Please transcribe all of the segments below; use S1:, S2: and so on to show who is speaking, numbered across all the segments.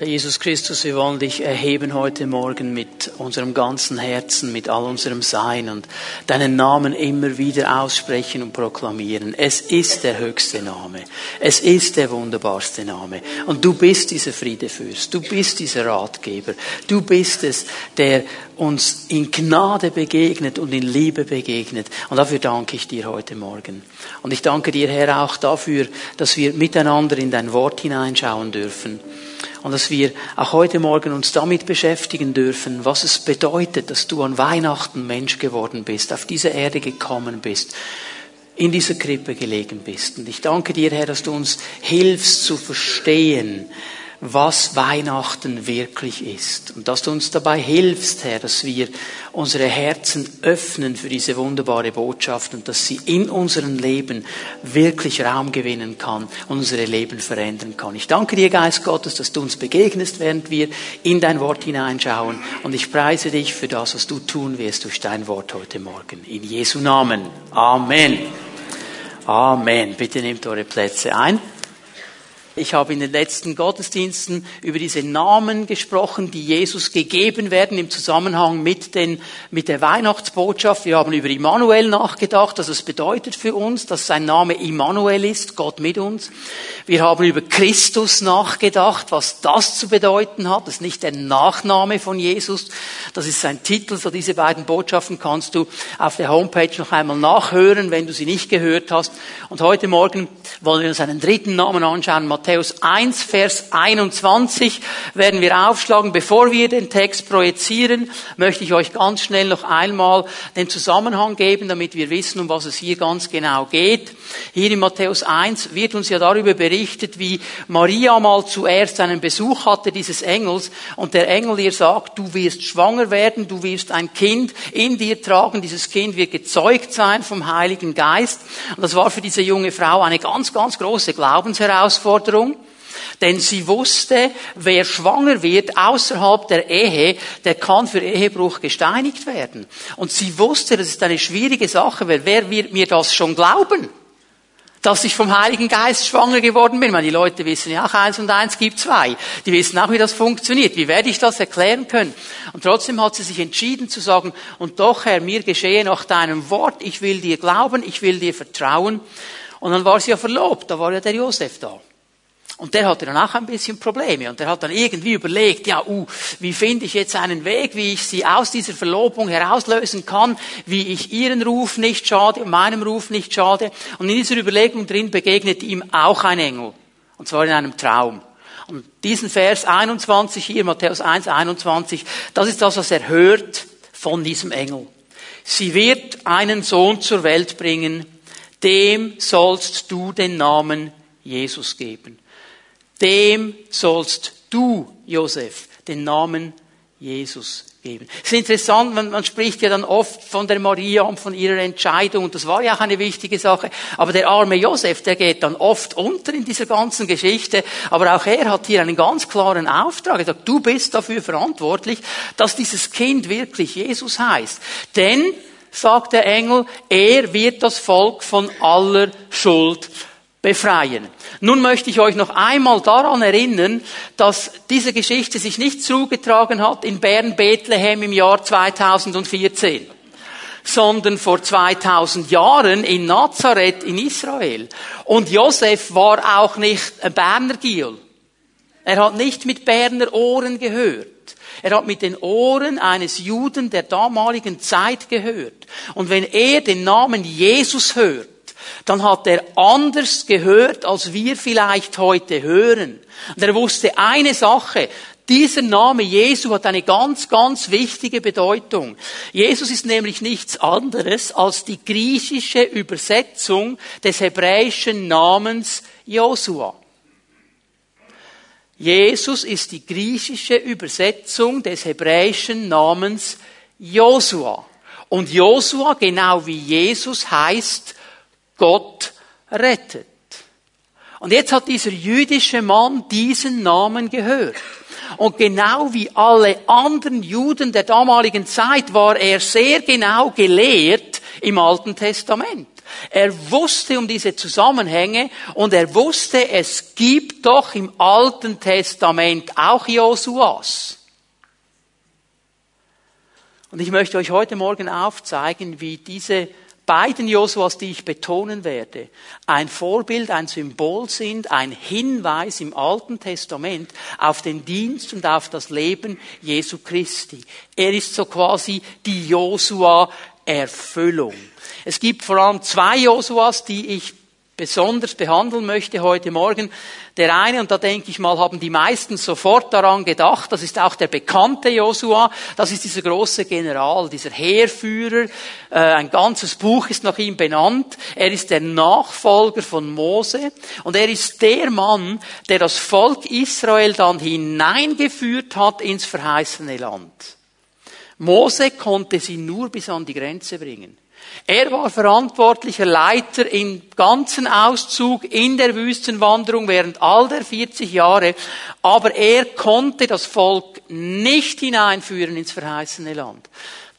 S1: Herr Jesus Christus, wir wollen dich erheben heute Morgen mit unserem ganzen Herzen, mit all unserem Sein und deinen Namen immer wieder aussprechen und proklamieren. Es ist der höchste Name. Es ist der wunderbarste Name. Und du bist dieser Friedefürst. Du bist dieser Ratgeber. Du bist es, der uns in Gnade begegnet und in Liebe begegnet. Und dafür danke ich dir heute Morgen. Und ich danke dir, Herr, auch dafür, dass wir miteinander in dein Wort hineinschauen dürfen. Und dass wir auch heute Morgen uns damit beschäftigen dürfen, was es bedeutet, dass du an Weihnachten Mensch geworden bist, auf diese Erde gekommen bist, in dieser Krippe gelegen bist. Und ich danke dir, Herr, dass du uns hilfst zu verstehen, was Weihnachten wirklich ist. Und dass du uns dabei hilfst, Herr, dass wir unsere Herzen öffnen für diese wunderbare Botschaft und dass sie in unserem Leben wirklich Raum gewinnen kann und unsere Leben verändern kann. Ich danke dir, Geist Gottes, dass du uns begegnest, während wir in dein Wort hineinschauen. Und ich preise dich für das, was du tun wirst durch dein Wort heute Morgen. In Jesu Namen. Amen. Amen. Bitte nehmt eure Plätze ein. Ich habe in den letzten Gottesdiensten über diese Namen gesprochen, die Jesus gegeben werden im Zusammenhang mit, den, mit der Weihnachtsbotschaft. Wir haben über Immanuel nachgedacht, was es bedeutet für uns, dass sein Name Immanuel ist, Gott mit uns. Wir haben über Christus nachgedacht, was das zu bedeuten hat. Das ist nicht der Nachname von Jesus, das ist sein Titel. So diese beiden Botschaften kannst du auf der Homepage noch einmal nachhören, wenn du sie nicht gehört hast. Und heute Morgen wollen wir uns einen dritten Namen anschauen, Matthäus 1, Vers 21 werden wir aufschlagen. Bevor wir den Text projizieren, möchte ich euch ganz schnell noch einmal den Zusammenhang geben, damit wir wissen, um was es hier ganz genau geht. Hier in Matthäus 1 wird uns ja darüber berichtet, wie Maria mal zuerst einen Besuch hatte dieses Engels und der Engel ihr sagt, du wirst schwanger werden, du wirst ein Kind in dir tragen, dieses Kind wird gezeugt sein vom Heiligen Geist. Und das war für diese junge Frau eine ganz, ganz große Glaubensherausforderung. Veränderung, denn sie wusste, wer schwanger wird außerhalb der Ehe, der kann für Ehebruch gesteinigt werden. Und sie wusste, das ist eine schwierige Sache, weil wer wird mir das schon glauben? Dass ich vom Heiligen Geist schwanger geworden bin. Meine, die Leute wissen ja auch, eins und eins gibt zwei. Die wissen auch, wie das funktioniert. Wie werde ich das erklären können? Und trotzdem hat sie sich entschieden zu sagen, und doch, Herr, mir geschehe nach deinem Wort. Ich will dir glauben, ich will dir vertrauen. Und dann war sie ja verlobt. Da war ja der Josef da. Und der hatte dann auch ein bisschen Probleme. Und der hat dann irgendwie überlegt, ja, uh, wie finde ich jetzt einen Weg, wie ich sie aus dieser Verlobung herauslösen kann, wie ich ihren Ruf nicht schade, meinem Ruf nicht schade. Und in dieser Überlegung drin begegnet ihm auch ein Engel. Und zwar in einem Traum. Und diesen Vers 21 hier, Matthäus 1, 21, das ist das, was er hört von diesem Engel. Sie wird einen Sohn zur Welt bringen, dem sollst du den Namen Jesus geben. Dem sollst du, Josef, den Namen Jesus geben. Es ist interessant, man, man spricht ja dann oft von der Maria und von ihrer Entscheidung, und das war ja auch eine wichtige Sache, aber der arme Josef, der geht dann oft unter in dieser ganzen Geschichte, aber auch er hat hier einen ganz klaren Auftrag. Er sagt, du bist dafür verantwortlich, dass dieses Kind wirklich Jesus heißt. Denn, sagt der Engel, er wird das Volk von aller Schuld befreien. Nun möchte ich euch noch einmal daran erinnern, dass diese Geschichte sich nicht zugetragen hat in Bern Bethlehem im Jahr 2014 sondern vor 2000 Jahren in Nazareth in Israel. Und Josef war auch nicht ein Berner Giel. Er hat nicht mit Berner Ohren gehört. Er hat mit den Ohren eines Juden der damaligen Zeit gehört. Und wenn er den Namen Jesus hört, dann hat er anders gehört, als wir vielleicht heute hören. Und er wusste eine Sache, dieser Name Jesu hat eine ganz, ganz wichtige Bedeutung. Jesus ist nämlich nichts anderes als die griechische Übersetzung des hebräischen Namens Josua. Jesus ist die griechische Übersetzung des hebräischen Namens Josua. Und Josua, genau wie Jesus, heißt Gott rettet. Und jetzt hat dieser jüdische Mann diesen Namen gehört. Und genau wie alle anderen Juden der damaligen Zeit war er sehr genau gelehrt im Alten Testament. Er wusste um diese Zusammenhänge und er wusste, es gibt doch im Alten Testament auch Josuas. Und ich möchte euch heute Morgen aufzeigen, wie diese beiden Josuas, die ich betonen werde, ein Vorbild, ein Symbol sind, ein Hinweis im Alten Testament auf den Dienst und auf das Leben Jesu Christi. Er ist so quasi die Josua Erfüllung. Es gibt vor allem zwei Josuas, die ich besonders behandeln möchte heute Morgen. Der eine, und da denke ich mal, haben die meisten sofort daran gedacht, das ist auch der bekannte Josua, das ist dieser große General, dieser Heerführer, äh, ein ganzes Buch ist nach ihm benannt. Er ist der Nachfolger von Mose und er ist der Mann, der das Volk Israel dann hineingeführt hat ins verheißene Land. Mose konnte sie nur bis an die Grenze bringen. Er war verantwortlicher Leiter im ganzen Auszug in der Wüstenwanderung während all der 40 Jahre, aber er konnte das Volk nicht hineinführen ins verheißene Land.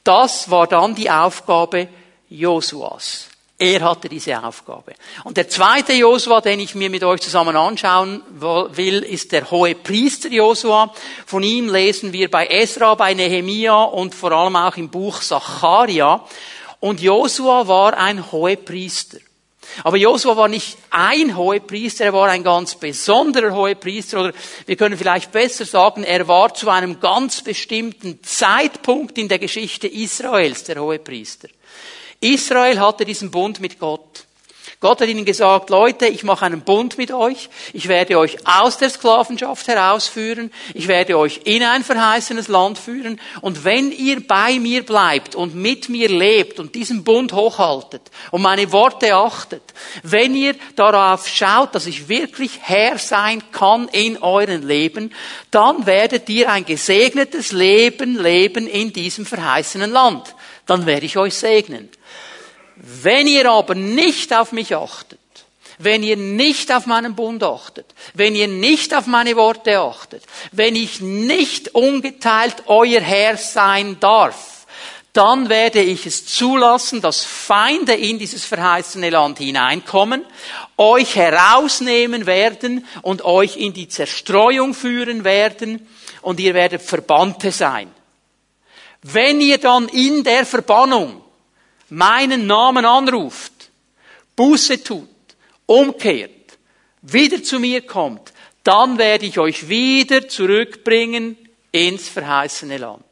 S1: Das war dann die Aufgabe Josuas. Er hatte diese Aufgabe. Und der zweite Josua, den ich mir mit euch zusammen anschauen will, ist der hohe Priester Josua. Von ihm lesen wir bei Esra, bei Nehemia und vor allem auch im Buch Zacharia. Und Josua war ein Hohepriester. Aber Josua war nicht ein Hohepriester, er war ein ganz besonderer Hohepriester, oder wir können vielleicht besser sagen, er war zu einem ganz bestimmten Zeitpunkt in der Geschichte Israels der Hohepriester. Israel hatte diesen Bund mit Gott. Gott hat ihnen gesagt, Leute, ich mache einen Bund mit euch, ich werde euch aus der Sklavenschaft herausführen, ich werde euch in ein verheißenes Land führen und wenn ihr bei mir bleibt und mit mir lebt und diesen Bund hochhaltet und meine Worte achtet, wenn ihr darauf schaut, dass ich wirklich Herr sein kann in euren Leben, dann werdet ihr ein gesegnetes Leben leben in diesem verheißenen Land. Dann werde ich euch segnen. Wenn ihr aber nicht auf mich achtet, wenn ihr nicht auf meinen Bund achtet, wenn ihr nicht auf meine Worte achtet, wenn ich nicht ungeteilt euer Herr sein darf, dann werde ich es zulassen, dass Feinde in dieses verheißene Land hineinkommen, euch herausnehmen werden und euch in die Zerstreuung führen werden und ihr werdet Verbannte sein. Wenn ihr dann in der Verbannung meinen Namen anruft, Buße tut, umkehrt, wieder zu mir kommt, dann werde ich euch wieder zurückbringen ins verheißene Land.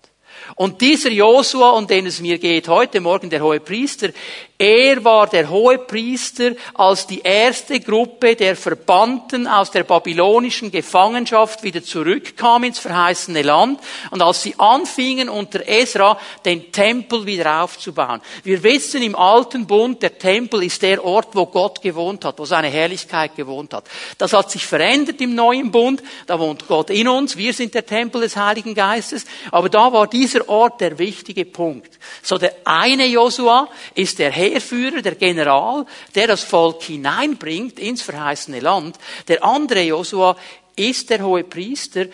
S1: Und dieser Josua, um den es mir geht, heute Morgen der hohe Priester, er war der hohe Priester, als die erste Gruppe der Verbannten aus der babylonischen Gefangenschaft wieder zurückkam ins verheißene Land und als sie anfingen unter Esra den Tempel wieder aufzubauen. Wir wissen im alten Bund, der Tempel ist der Ort, wo Gott gewohnt hat, wo seine Herrlichkeit gewohnt hat. Das hat sich verändert im neuen Bund, da wohnt Gott in uns, wir sind der Tempel des Heiligen Geistes, aber da war dieser Ort der wichtige Punkt. So der eine Josua ist der Heerführer, der General, der das Volk hineinbringt ins verheißene Land. Der andere Josua ist der hohe Priester,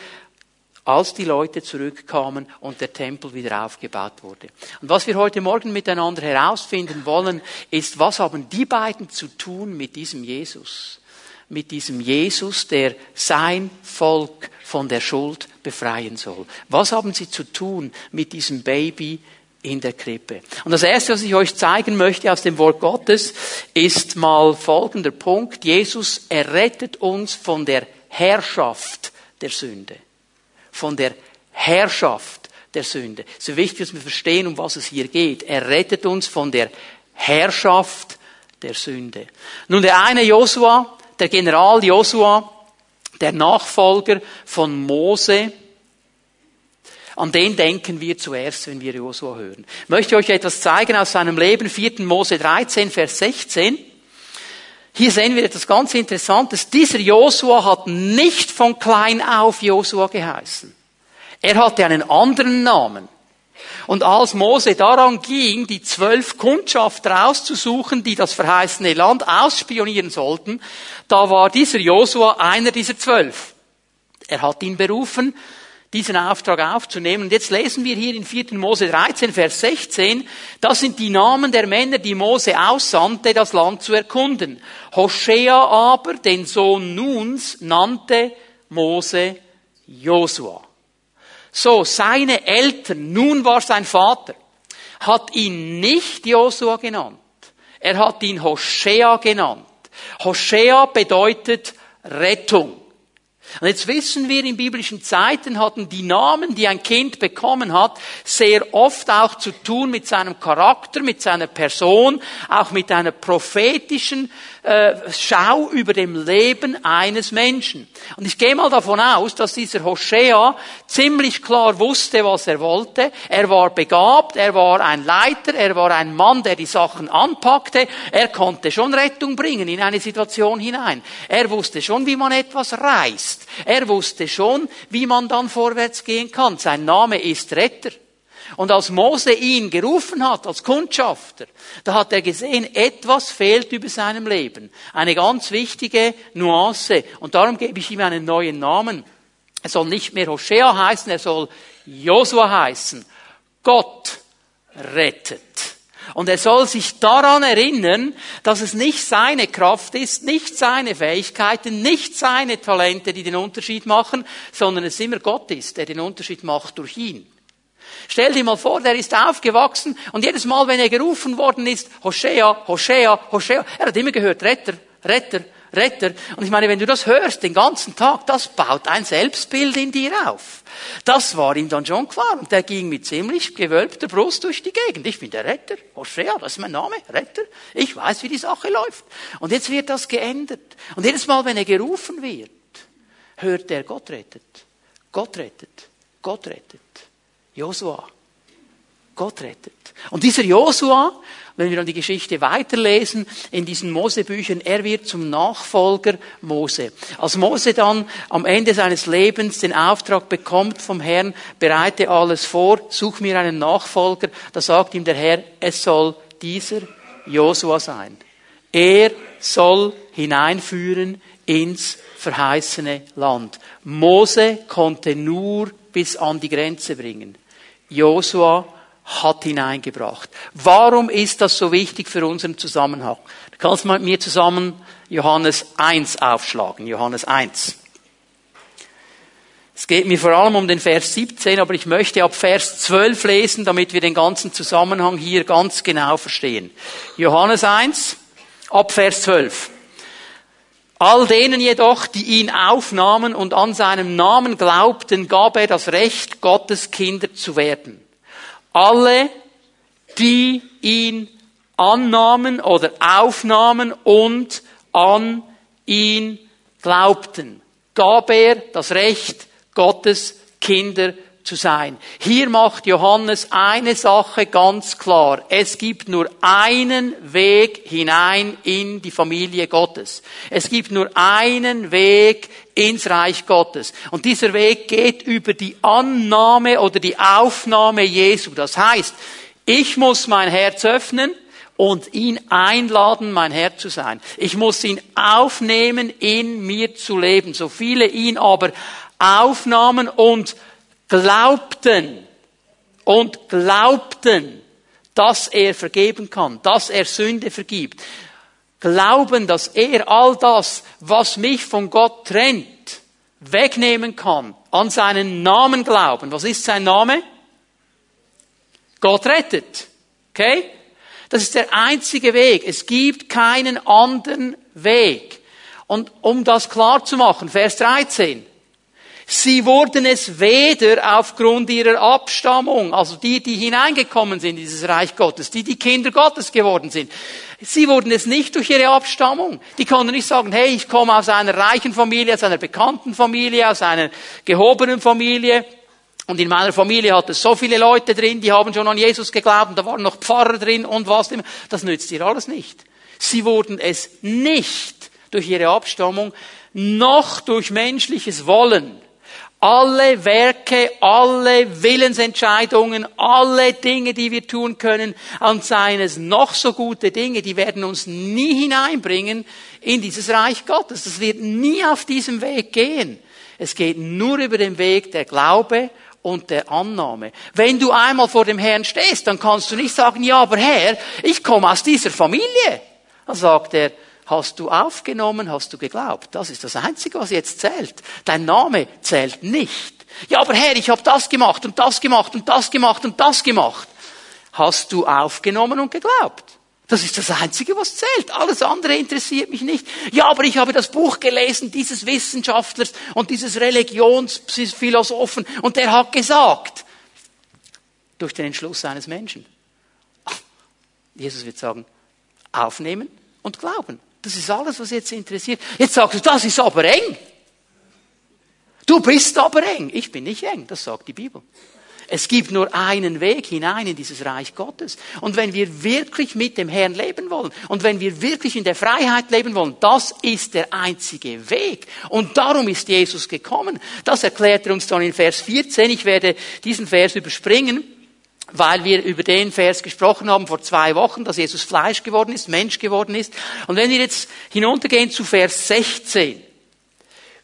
S1: als die Leute zurückkamen und der Tempel wieder aufgebaut wurde. Und was wir heute Morgen miteinander herausfinden wollen, ist, was haben die beiden zu tun mit diesem Jesus? Mit diesem Jesus, der sein Volk von der Schuld befreien soll. Was haben sie zu tun mit diesem Baby in der Krippe. Und das Erste, was ich euch zeigen möchte aus dem Wort Gottes, ist mal folgender Punkt. Jesus errettet uns von der Herrschaft der Sünde. Von der Herrschaft der Sünde. Es ist wichtig, dass wir verstehen, um was es hier geht. Er rettet uns von der Herrschaft der Sünde. Nun, der eine Josua, der General Josua, der Nachfolger von Mose, an den denken wir zuerst, wenn wir Josua hören. Ich möchte euch etwas zeigen aus seinem Leben, 4. Mose 13, Vers 16. Hier sehen wir etwas ganz Interessantes. Dieser Josua hat nicht von klein auf Josua geheißen. Er hatte einen anderen Namen. Und als Mose daran ging, die zwölf Kundschafter auszusuchen, die das verheißene Land ausspionieren sollten, da war dieser Josua einer dieser zwölf. Er hat ihn berufen, diesen Auftrag aufzunehmen. Und jetzt lesen wir hier in 4. Mose 13, Vers 16, das sind die Namen der Männer, die Mose aussandte, das Land zu erkunden. Hoshea aber, den Sohn Nuns, nannte Mose Josua. So, seine Eltern, nun war sein Vater, hat ihn nicht Josua genannt. Er hat ihn Hoshea genannt. Hoshea bedeutet Rettung. Und jetzt wissen wir, in biblischen Zeiten hatten die Namen, die ein Kind bekommen hat, sehr oft auch zu tun mit seinem Charakter, mit seiner Person, auch mit einer prophetischen äh, Schau über dem Leben eines Menschen. Und ich gehe mal davon aus, dass dieser Hoshea ziemlich klar wusste, was er wollte. Er war begabt, er war ein Leiter, er war ein Mann, der die Sachen anpackte. Er konnte schon Rettung bringen in eine Situation hinein. Er wusste schon, wie man etwas reißt. Er wusste schon, wie man dann vorwärts gehen kann. Sein Name ist Retter. Und als Mose ihn gerufen hat, als Kundschafter, da hat er gesehen, etwas fehlt über seinem Leben. Eine ganz wichtige Nuance. Und darum gebe ich ihm einen neuen Namen. Er soll nicht mehr Hoshea heißen, er soll Josua heißen. Gott rettet. Und er soll sich daran erinnern, dass es nicht seine Kraft ist, nicht seine Fähigkeiten, nicht seine Talente, die den Unterschied machen, sondern es immer Gott ist, der den Unterschied macht durch ihn. Stell dir mal vor, der ist aufgewachsen und jedes Mal, wenn er gerufen worden ist, Hoshea, Hoshea, Hoshea, er hat immer gehört, Retter, Retter, Retter. Und ich meine, wenn du das hörst den ganzen Tag, das baut ein Selbstbild in dir auf. Das war ihm dann schon klar. Und der ging mit ziemlich gewölbter Brust durch die Gegend. Ich bin der Retter. Hoshea, das ist mein Name. Retter. Ich weiß, wie die Sache läuft. Und jetzt wird das geändert. Und jedes Mal, wenn er gerufen wird, hört er, Gott rettet. Gott rettet. Gott rettet. Josua. Gott rettet. Und dieser Josua, wenn wir dann die Geschichte weiterlesen in diesen Mosebüchern, er wird zum Nachfolger Mose. Als Mose dann am Ende seines Lebens den Auftrag bekommt vom Herrn, bereite alles vor, such mir einen Nachfolger, da sagt ihm der Herr, es soll dieser Josua sein. Er soll hineinführen ins verheißene Land. Mose konnte nur bis an die Grenze bringen. Josua hat hineingebracht. Warum ist das so wichtig für unseren Zusammenhang? Du kannst mal mit mir zusammen Johannes 1 aufschlagen. Johannes 1. Es geht mir vor allem um den Vers 17, aber ich möchte ab Vers 12 lesen, damit wir den ganzen Zusammenhang hier ganz genau verstehen. Johannes 1, ab Vers 12. All denen jedoch, die ihn aufnahmen und an seinem Namen glaubten, gab er das Recht, Gottes Kinder zu werden. Alle, die ihn annahmen oder aufnahmen und an ihn glaubten, gab er das Recht, Gottes Kinder zu sein. Hier macht Johannes eine Sache ganz klar. Es gibt nur einen Weg hinein in die Familie Gottes. Es gibt nur einen Weg ins Reich Gottes. Und dieser Weg geht über die Annahme oder die Aufnahme Jesu. Das heißt, ich muss mein Herz öffnen und ihn einladen, mein Herr zu sein. Ich muss ihn aufnehmen, in mir zu leben. So viele ihn aber aufnahmen und glaubten und glaubten, dass er vergeben kann, dass er Sünde vergibt. Glauben, dass er all das, was mich von Gott trennt, wegnehmen kann. An seinen Namen glauben. Was ist sein Name? Gott rettet. Okay? Das ist der einzige Weg. Es gibt keinen anderen Weg. Und um das klar zu machen, Vers 13. Sie wurden es weder aufgrund ihrer Abstammung, also die, die hineingekommen sind in dieses Reich Gottes, die, die Kinder Gottes geworden sind. Sie wurden es nicht durch ihre Abstammung. Die konnten nicht sagen, hey, ich komme aus einer reichen Familie, aus einer bekannten Familie, aus einer gehobenen Familie. Und in meiner Familie hat es so viele Leute drin, die haben schon an Jesus geglaubt, und da waren noch Pfarrer drin und was immer. Das nützt ihr alles nicht. Sie wurden es nicht durch ihre Abstammung, noch durch menschliches Wollen alle Werke, alle Willensentscheidungen, alle Dinge, die wir tun können, an seines noch so gute Dinge, die werden uns nie hineinbringen in dieses Reich Gottes. Das wird nie auf diesem Weg gehen. Es geht nur über den Weg der Glaube und der Annahme. Wenn du einmal vor dem Herrn stehst, dann kannst du nicht sagen, ja, aber Herr, ich komme aus dieser Familie. Dann sagt er, hast du aufgenommen, hast du geglaubt. Das ist das Einzige, was jetzt zählt. Dein Name zählt nicht. Ja, aber Herr, ich habe das gemacht und das gemacht und das gemacht und das gemacht. Hast du aufgenommen und geglaubt? Das ist das Einzige, was zählt. Alles andere interessiert mich nicht. Ja, aber ich habe das Buch gelesen dieses Wissenschaftlers und dieses Religionsphilosophen und der hat gesagt, durch den Entschluss eines Menschen. Jesus wird sagen, aufnehmen und glauben. Das ist alles, was jetzt interessiert. Jetzt sagst du, das ist aber eng. Du bist aber eng. Ich bin nicht eng, das sagt die Bibel. Es gibt nur einen Weg hinein in dieses Reich Gottes. Und wenn wir wirklich mit dem Herrn leben wollen und wenn wir wirklich in der Freiheit leben wollen, das ist der einzige Weg. Und darum ist Jesus gekommen. Das erklärt er uns dann in Vers 14. Ich werde diesen Vers überspringen weil wir über den Vers gesprochen haben vor zwei Wochen, dass Jesus Fleisch geworden ist, Mensch geworden ist. Und wenn wir jetzt hinuntergehen zu Vers 16,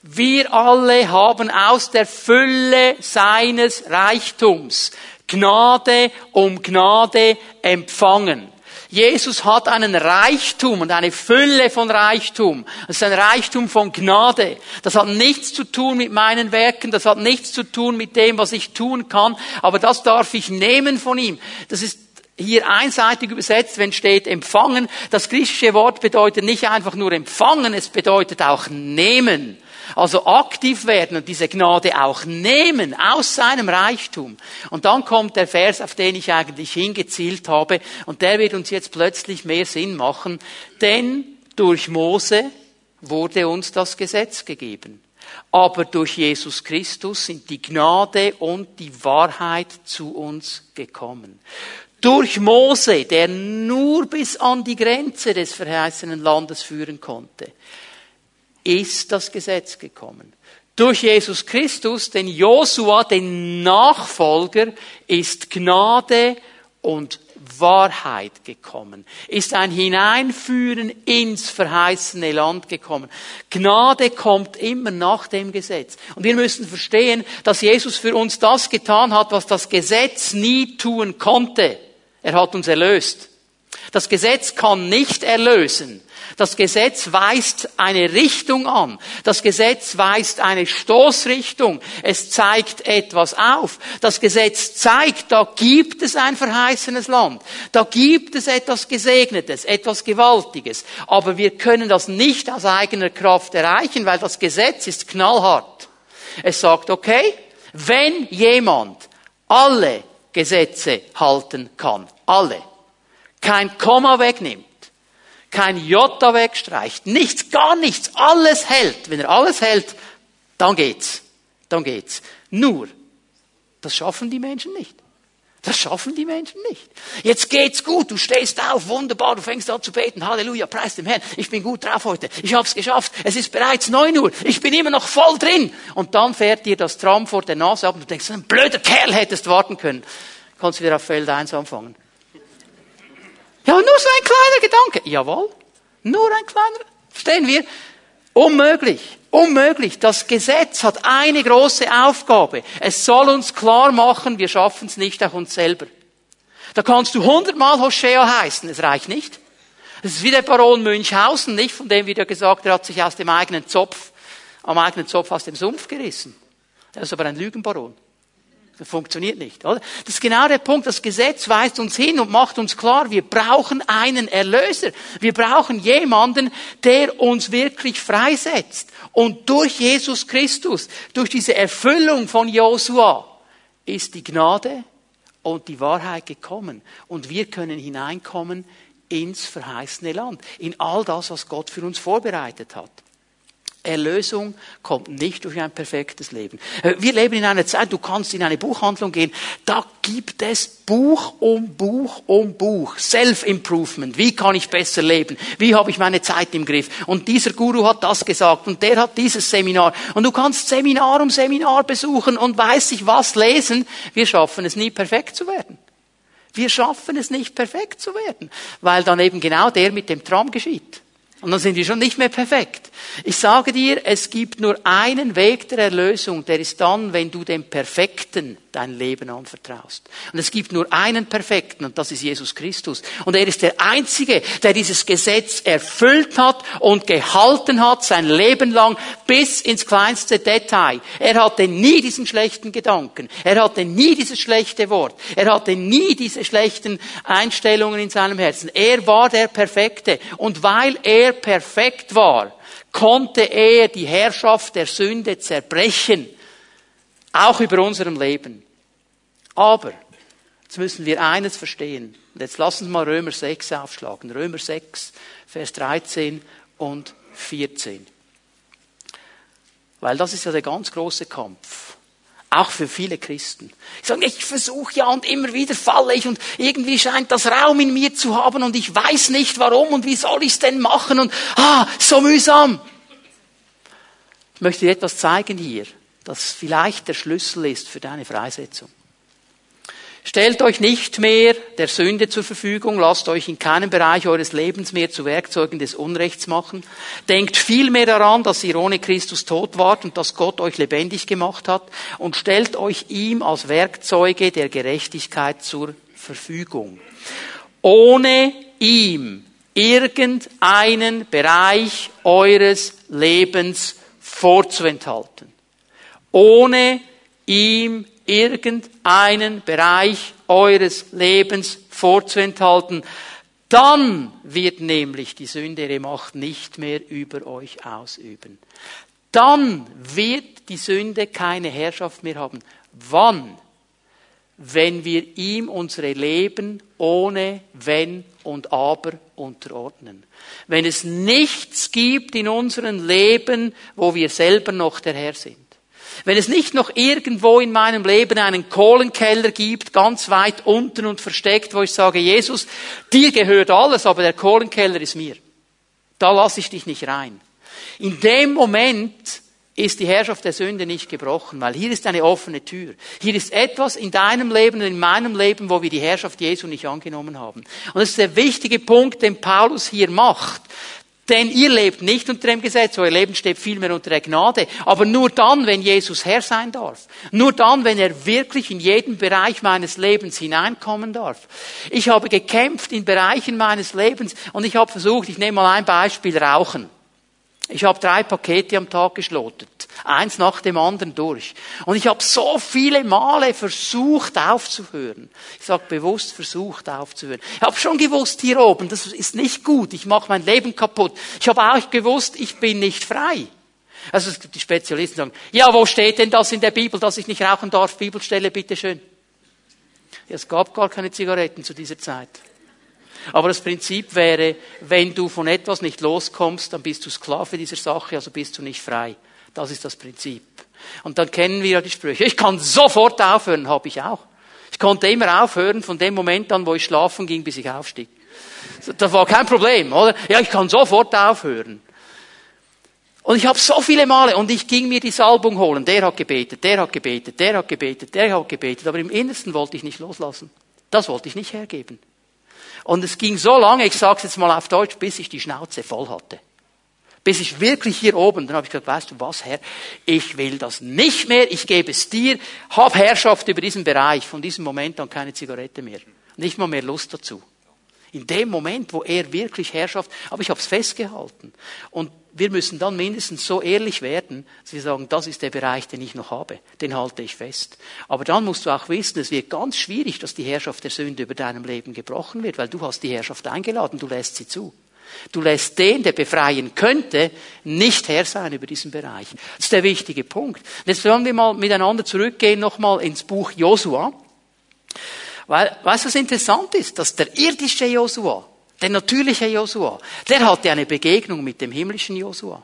S1: wir alle haben aus der Fülle seines Reichtums Gnade um Gnade empfangen. Jesus hat einen Reichtum und eine Fülle von Reichtum. Das ist ein Reichtum von Gnade. Das hat nichts zu tun mit meinen Werken, das hat nichts zu tun mit dem, was ich tun kann, aber das darf ich nehmen von ihm. Das ist hier einseitig übersetzt, wenn steht empfangen. Das griechische Wort bedeutet nicht einfach nur empfangen, es bedeutet auch nehmen. Also aktiv werden und diese Gnade auch nehmen aus seinem Reichtum. Und dann kommt der Vers, auf den ich eigentlich hingezielt habe, und der wird uns jetzt plötzlich mehr Sinn machen, denn durch Mose wurde uns das Gesetz gegeben. Aber durch Jesus Christus sind die Gnade und die Wahrheit zu uns gekommen. Durch Mose, der nur bis an die Grenze des verheißenen Landes führen konnte ist das Gesetz gekommen. Durch Jesus Christus, den Josua, den Nachfolger, ist Gnade und Wahrheit gekommen, ist ein Hineinführen ins verheißene Land gekommen. Gnade kommt immer nach dem Gesetz. Und wir müssen verstehen, dass Jesus für uns das getan hat, was das Gesetz nie tun konnte. Er hat uns erlöst. Das Gesetz kann nicht erlösen. Das Gesetz weist eine Richtung an. Das Gesetz weist eine Stoßrichtung. Es zeigt etwas auf. Das Gesetz zeigt, da gibt es ein verheißenes Land. Da gibt es etwas Gesegnetes, etwas Gewaltiges. Aber wir können das nicht aus eigener Kraft erreichen, weil das Gesetz ist knallhart. Es sagt, okay, wenn jemand alle Gesetze halten kann, alle, kein Komma wegnimmt, kein Jota wegstreicht, nichts, gar nichts, alles hält. Wenn er alles hält, dann geht's. Dann geht's. Nur, das schaffen die Menschen nicht. Das schaffen die Menschen nicht. Jetzt geht's gut, du stehst auf, wunderbar, du fängst an zu beten, Halleluja, preis dem Herrn, ich bin gut drauf heute, ich hab's geschafft, es ist bereits neun Uhr, ich bin immer noch voll drin. Und dann fährt dir das Tram vor der Nase ab und du denkst, ein blöder Kerl hättest warten können. Kannst wieder auf Feld 1 anfangen. Ja, nur so ein kleiner Gedanke. Jawohl. Nur ein kleiner. Verstehen wir? Unmöglich. Unmöglich. Das Gesetz hat eine große Aufgabe. Es soll uns klar machen, wir schaffen es nicht auch uns selber. Da kannst du hundertmal Hoshea heißen, es reicht nicht. Es ist wie der Baron Münchhausen, nicht? Von dem wieder gesagt, er hat sich aus dem eigenen Zopf, am eigenen Zopf aus dem Sumpf gerissen. Er ist aber ein Lügenbaron. Das funktioniert nicht, oder? Das ist genau der Punkt. Das Gesetz weist uns hin und macht uns klar, wir brauchen einen Erlöser. Wir brauchen jemanden, der uns wirklich freisetzt. Und durch Jesus Christus, durch diese Erfüllung von Josua, ist die Gnade und die Wahrheit gekommen. Und wir können hineinkommen ins verheißene Land, in all das, was Gott für uns vorbereitet hat. Erlösung kommt nicht durch ein perfektes Leben. Äh, wir leben in einer Zeit, du kannst in eine Buchhandlung gehen, da gibt es Buch um Buch um Buch. Self-Improvement. Wie kann ich besser leben? Wie habe ich meine Zeit im Griff? Und dieser Guru hat das gesagt und der hat dieses Seminar. Und du kannst Seminar um Seminar besuchen und weiß ich was lesen. Wir schaffen es nie perfekt zu werden. Wir schaffen es nicht perfekt zu werden, weil dann eben genau der mit dem Tram geschieht. Und dann sind wir schon nicht mehr perfekt. Ich sage dir, es gibt nur einen Weg der Erlösung, der ist dann, wenn du dem Perfekten dein Leben anvertraust. Und es gibt nur einen Perfekten und das ist Jesus Christus. Und er ist der Einzige, der dieses Gesetz erfüllt hat und gehalten hat sein Leben lang bis ins kleinste Detail. Er hatte nie diesen schlechten Gedanken. Er hatte nie dieses schlechte Wort. Er hatte nie diese schlechten Einstellungen in seinem Herzen. Er war der Perfekte. Und weil er perfekt war, konnte er die Herrschaft der Sünde zerbrechen auch über unserem Leben. Aber, jetzt müssen wir eines verstehen. Und jetzt lassen Sie mal Römer 6 aufschlagen. Römer 6, Vers 13 und 14. Weil das ist ja der ganz große Kampf. Auch für viele Christen. Ich sage, ich versuche ja und immer wieder falle ich und irgendwie scheint das Raum in mir zu haben und ich weiß nicht warum und wie soll ich es denn machen und ah, so mühsam. Ich möchte dir etwas zeigen hier das vielleicht der Schlüssel ist für deine Freisetzung. Stellt euch nicht mehr der Sünde zur Verfügung, lasst euch in keinem Bereich eures Lebens mehr zu Werkzeugen des Unrechts machen. Denkt vielmehr daran, dass ihr ohne Christus tot wart und dass Gott euch lebendig gemacht hat und stellt euch ihm als Werkzeuge der Gerechtigkeit zur Verfügung. Ohne ihm irgendeinen Bereich eures Lebens vorzuenthalten ohne ihm irgendeinen Bereich eures Lebens vorzuenthalten. Dann wird nämlich die Sünde ihre Macht nicht mehr über euch ausüben. Dann wird die Sünde keine Herrschaft mehr haben. Wann? Wenn wir ihm unsere Leben ohne Wenn und Aber unterordnen. Wenn es nichts gibt in unserem Leben, wo wir selber noch der Herr sind. Wenn es nicht noch irgendwo in meinem Leben einen Kohlenkeller gibt, ganz weit unten und versteckt, wo ich sage, Jesus, dir gehört alles, aber der Kohlenkeller ist mir. Da lasse ich dich nicht rein. In dem Moment ist die Herrschaft der Sünde nicht gebrochen, weil hier ist eine offene Tür. Hier ist etwas in deinem Leben und in meinem Leben, wo wir die Herrschaft Jesu nicht angenommen haben. Und das ist der wichtige Punkt, den Paulus hier macht. Denn ihr lebt nicht unter dem Gesetz, euer Leben steht vielmehr unter der Gnade. Aber nur dann, wenn Jesus Herr sein darf. Nur dann, wenn er wirklich in jeden Bereich meines Lebens hineinkommen darf. Ich habe gekämpft in Bereichen meines Lebens und ich habe versucht, ich nehme mal ein Beispiel, Rauchen. Ich habe drei Pakete am Tag geschlotet, eins nach dem anderen durch. Und ich habe so viele Male versucht aufzuhören. Ich sage bewusst versucht aufzuhören. Ich habe schon gewusst hier oben, das ist nicht gut, ich mache mein Leben kaputt. Ich habe auch gewusst, ich bin nicht frei. Also die Spezialisten sagen, ja, wo steht denn das in der Bibel, dass ich nicht rauchen darf? Bibelstelle, bitteschön. Ja, es gab gar keine Zigaretten zu dieser Zeit. Aber das Prinzip wäre, wenn du von etwas nicht loskommst, dann bist du Sklave dieser Sache, also bist du nicht frei. Das ist das Prinzip. Und dann kennen wir ja die Sprüche. Ich kann sofort aufhören, habe ich auch. Ich konnte immer aufhören von dem Moment an, wo ich schlafen ging, bis ich aufstieg. Das war kein Problem, oder? Ja, ich kann sofort aufhören. Und ich habe so viele Male, und ich ging mir die Salbung holen. Der hat gebetet, der hat gebetet, der hat gebetet, der hat gebetet. Aber im Innersten wollte ich nicht loslassen. Das wollte ich nicht hergeben. Und es ging so lange, ich sage es jetzt mal auf Deutsch, bis ich die Schnauze voll hatte. Bis ich wirklich hier oben, dann habe ich gesagt, weißt du was, Herr, ich will das nicht mehr, ich gebe es dir, hab Herrschaft über diesen Bereich, von diesem Moment an keine Zigarette mehr. Nicht mal mehr Lust dazu. In dem Moment, wo er wirklich Herrschaft, aber ich habe es festgehalten. Und wir müssen dann mindestens so ehrlich werden, dass wir sagen, das ist der Bereich, den ich noch habe, den halte ich fest. Aber dann musst du auch wissen, es wird ganz schwierig, dass die Herrschaft der Sünde über deinem Leben gebrochen wird, weil du hast die Herrschaft eingeladen, du lässt sie zu. Du lässt den, der befreien könnte, nicht Herr sein über diesen Bereich. Das ist der wichtige Punkt. Jetzt wollen wir mal miteinander zurückgehen, nochmal ins Buch Josua. Weil, weißt du, was interessant ist? Dass der irdische Josua, der natürliche Josua, der hatte eine Begegnung mit dem himmlischen Josua.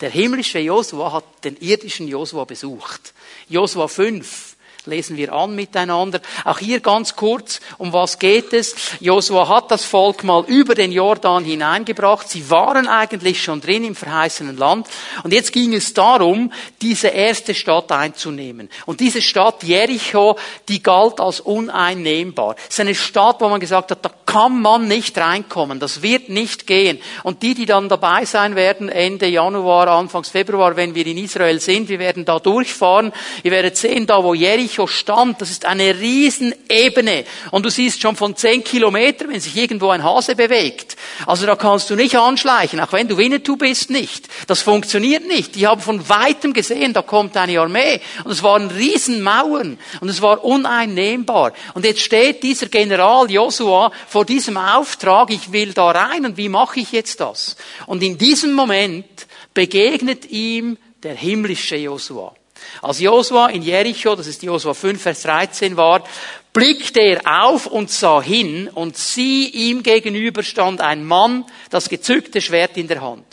S1: Der himmlische Josua hat den irdischen Josua besucht. Josua 5 lesen wir an miteinander. Auch hier ganz kurz, Um was geht es? Josua hat das Volk mal über den Jordan hineingebracht. Sie waren eigentlich schon drin im verheißenen Land. Und jetzt ging es darum, diese erste Stadt einzunehmen. Und diese Stadt Jericho, die galt als uneinnehmbar. Es ist eine Stadt, wo man gesagt hat, da kann man nicht reinkommen. Das wird nicht gehen. Und die, die dann dabei sein werden, Ende Januar, Anfangs Februar, wenn wir in Israel sind, wir werden da durchfahren. Ihr werdet sehen, da wo Jericho stand, das ist eine Riesenebene. Und du siehst schon von zehn Kilometern, wenn sich irgendwo ein Hase bewegt. Also da kannst du nicht anschleichen, auch wenn du Winnetou bist, nicht. Das funktioniert nicht. Die haben von weitem gesehen, da kommt eine Armee. Und es waren Riesenmauern. Und es war uneinnehmbar. Und jetzt steht dieser General Josua vor diesem Auftrag, ich will da rein und wie mache ich jetzt das? Und in diesem Moment begegnet ihm der himmlische Josua. Als Josua in Jericho, das ist Josua 5, Vers 13 war, blickte er auf und sah hin und sieh ihm gegenüber stand ein Mann, das gezückte Schwert in der Hand.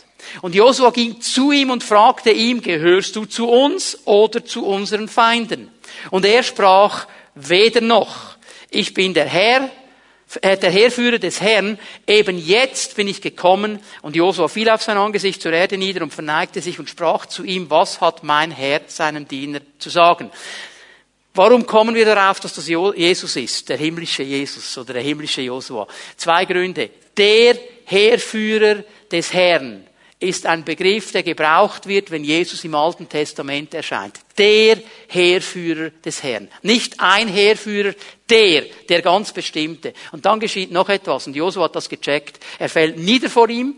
S1: Und Josua ging zu ihm und fragte ihm, gehörst du zu uns oder zu unseren Feinden? Und er sprach, weder noch. Ich bin der Herr, der Heerführer des Herrn, eben jetzt bin ich gekommen. Und Josua fiel auf sein Angesicht zur Erde nieder und verneigte sich und sprach zu ihm, was hat mein Herr seinem Diener zu sagen? Warum kommen wir darauf, dass das Jesus ist, der himmlische Jesus oder der himmlische Josua? Zwei Gründe. Der Heerführer des Herrn ist ein Begriff, der gebraucht wird, wenn Jesus im Alten Testament erscheint. Der Heerführer des Herrn. Nicht ein Heerführer, der, der ganz bestimmte. Und dann geschieht noch etwas, und Josua hat das gecheckt. Er fällt nieder vor ihm,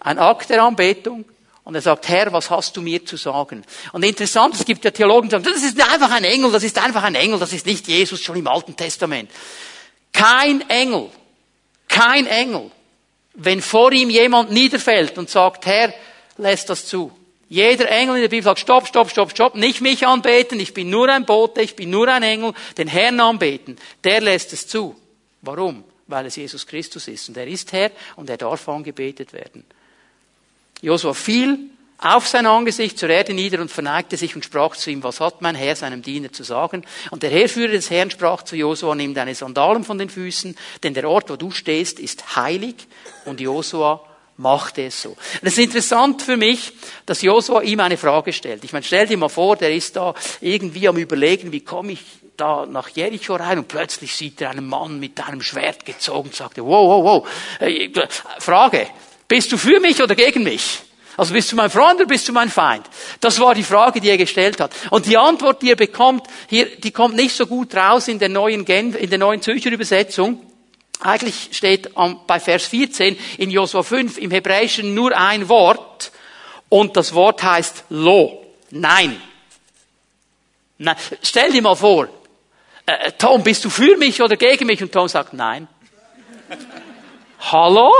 S1: ein Akt der Anbetung, und er sagt, Herr, was hast du mir zu sagen? Und interessant, es gibt ja Theologen, die sagen, das ist einfach ein Engel, das ist einfach ein Engel, das ist nicht Jesus schon im Alten Testament. Kein Engel, kein Engel wenn vor ihm jemand niederfällt und sagt, Herr, lässt das zu. Jeder Engel in der Bibel sagt, stopp, stopp, stopp, stopp, nicht mich anbeten, ich bin nur ein Bote, ich bin nur ein Engel, den Herrn anbeten. Der lässt es zu. Warum? Weil es Jesus Christus ist. Und er ist Herr und er darf angebetet werden. Josua fiel auf sein Angesicht zur Erde nieder und verneigte sich und sprach zu ihm, was hat mein Herr seinem Diener zu sagen? Und der Heerführer des Herrn sprach zu Josua, nimm deine Sandalen von den Füßen, denn der Ort, wo du stehst, ist heilig. Und Josua machte es so. Und es ist interessant für mich, dass Josua ihm eine Frage stellt. Ich meine, stell dir mal vor, der ist da irgendwie am überlegen, wie komme ich da nach Jericho rein und plötzlich sieht er einen Mann mit einem Schwert gezogen und sagt, wow, wow, wow. Äh, Frage, bist du für mich oder gegen mich? Also bist du mein Freund oder bist du mein Feind? Das war die Frage, die er gestellt hat. Und die Antwort, die er bekommt, hier, die kommt nicht so gut raus in der neuen Gen in der neuen Zürcher Übersetzung. Eigentlich steht bei Vers 14 in Josua 5 im Hebräischen nur ein Wort und das Wort heißt Lo. Nein. Nein. Stell dir mal vor, äh, Tom, bist du für mich oder gegen mich? Und Tom sagt nein. Hallo?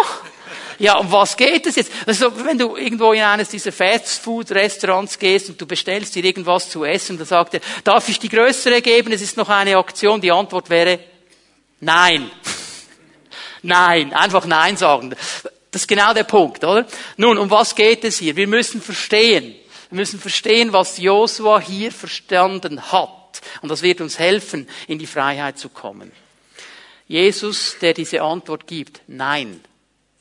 S1: Ja, um was geht es jetzt? Also, wenn du irgendwo in eines dieser Fast-Food-Restaurants gehst und du bestellst dir irgendwas zu essen, dann sagt er, darf ich die größere geben? Es ist noch eine Aktion. Die Antwort wäre, nein. nein. Einfach nein sagen. Das ist genau der Punkt, oder? Nun, um was geht es hier? Wir müssen verstehen. Wir müssen verstehen, was Josua hier verstanden hat. Und das wird uns helfen, in die Freiheit zu kommen. Jesus, der diese Antwort gibt, nein.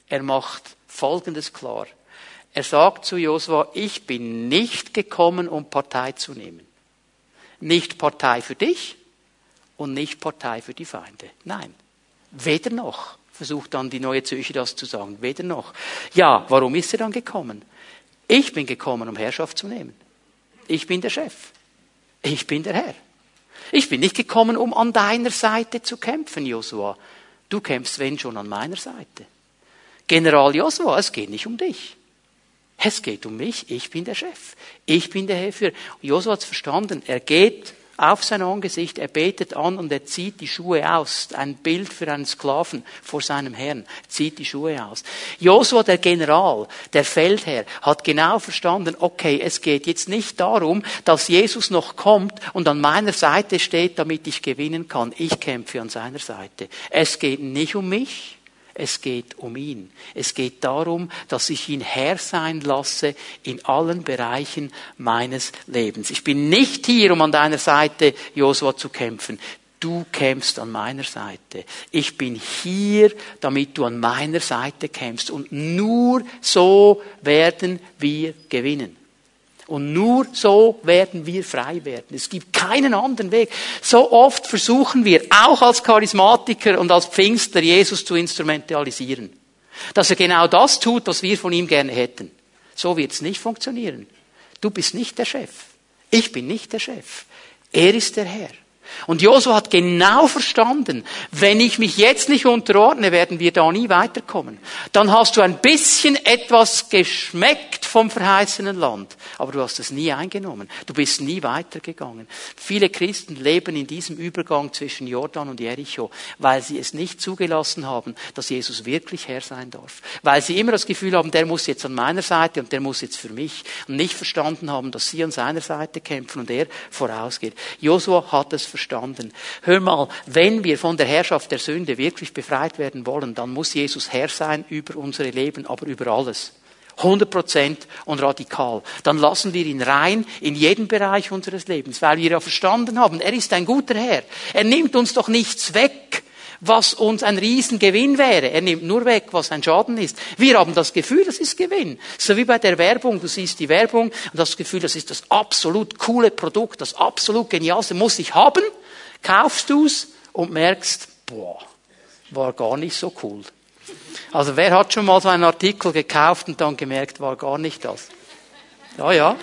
S1: Er macht Folgendes klar. Er sagt zu Josua, ich bin nicht gekommen, um Partei zu nehmen. Nicht Partei für dich und nicht Partei für die Feinde. Nein. Weder noch. Versucht dann die neue Zürcher das zu sagen. Weder noch. Ja, warum ist er dann gekommen? Ich bin gekommen, um Herrschaft zu nehmen. Ich bin der Chef. Ich bin der Herr. Ich bin nicht gekommen, um an deiner Seite zu kämpfen, Josua. Du kämpfst, wenn schon, an meiner Seite. General Josua, es geht nicht um dich. Es geht um mich. Ich bin der Chef. Ich bin der Herr Josua hat es verstanden. Er geht auf sein Angesicht, er betet an und er zieht die Schuhe aus. Ein Bild für einen Sklaven vor seinem Herrn. Er zieht die Schuhe aus. Josua, der General, der Feldherr, hat genau verstanden, okay, es geht jetzt nicht darum, dass Jesus noch kommt und an meiner Seite steht, damit ich gewinnen kann. Ich kämpfe an seiner Seite. Es geht nicht um mich. Es geht um ihn. Es geht darum, dass ich ihn Herr sein lasse in allen Bereichen meines Lebens. Ich bin nicht hier, um an deiner Seite Josua zu kämpfen. du kämpfst an meiner Seite. Ich bin hier, damit du an meiner Seite kämpfst. Und nur so werden wir gewinnen. Und nur so werden wir frei werden. Es gibt keinen anderen Weg. So oft versuchen wir, auch als Charismatiker und als Pfingster, Jesus zu instrumentalisieren. Dass er genau das tut, was wir von ihm gerne hätten. So wird es nicht funktionieren. Du bist nicht der Chef. Ich bin nicht der Chef. Er ist der Herr. Und Josua hat genau verstanden, wenn ich mich jetzt nicht unterordne, werden wir da nie weiterkommen. Dann hast du ein bisschen etwas geschmeckt vom verheißenen Land, aber du hast es nie eingenommen. Du bist nie weitergegangen. Viele Christen leben in diesem Übergang zwischen Jordan und Jericho, weil sie es nicht zugelassen haben, dass Jesus wirklich Herr sein darf. Weil sie immer das Gefühl haben, der muss jetzt an meiner Seite und der muss jetzt für mich. Und nicht verstanden haben, dass sie an seiner Seite kämpfen und er vorausgeht. Josua hat es verstanden verstanden. Hör mal, wenn wir von der Herrschaft der Sünde wirklich befreit werden wollen, dann muss Jesus Herr sein über unsere Leben, aber über alles. 100 Prozent und radikal. Dann lassen wir ihn rein in jeden Bereich unseres Lebens, weil wir ja verstanden haben, er ist ein guter Herr. Er nimmt uns doch nichts weg, was uns ein Riesengewinn wäre. Er nimmt nur weg, was ein Schaden ist. Wir haben das Gefühl, das ist Gewinn. So wie bei der Werbung. Du siehst die Werbung und das Gefühl, das ist das absolut coole Produkt, das absolut genialste, muss ich haben kaufst du's und merkst, boah, war gar nicht so cool. Also wer hat schon mal so einen Artikel gekauft und dann gemerkt, war gar nicht das? Ja, ja.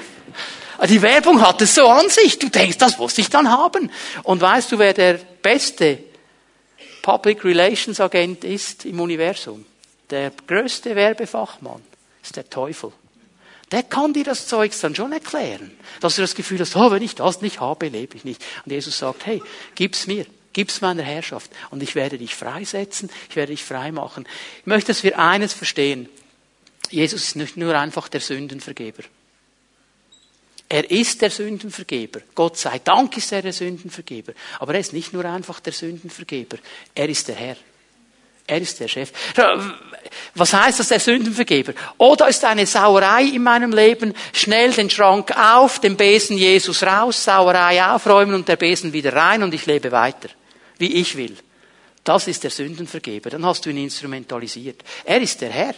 S1: Die Werbung hat es so an sich. Du denkst, das muss ich dann haben. Und weißt du, wer der beste Public Relations Agent ist im Universum? Der größte Werbefachmann ist der Teufel. Der kann dir das Zeugs dann schon erklären. Dass du das Gefühl hast, oh, wenn ich das nicht habe, lebe ich nicht. Und Jesus sagt, hey, gib's mir. Gib's meiner Herrschaft. Und ich werde dich freisetzen. Ich werde dich frei machen. Ich möchte, dass wir eines verstehen. Jesus ist nicht nur einfach der Sündenvergeber. Er ist der Sündenvergeber. Gott sei Dank ist er der Sündenvergeber. Aber er ist nicht nur einfach der Sündenvergeber. Er ist der Herr. Er ist der Chef. Was heißt das, der Sündenvergeber? Oh, da ist eine Sauerei in meinem Leben. Schnell den Schrank auf, den Besen Jesus raus, Sauerei aufräumen und der Besen wieder rein und ich lebe weiter. Wie ich will. Das ist der Sündenvergeber. Dann hast du ihn instrumentalisiert. Er ist der Herr.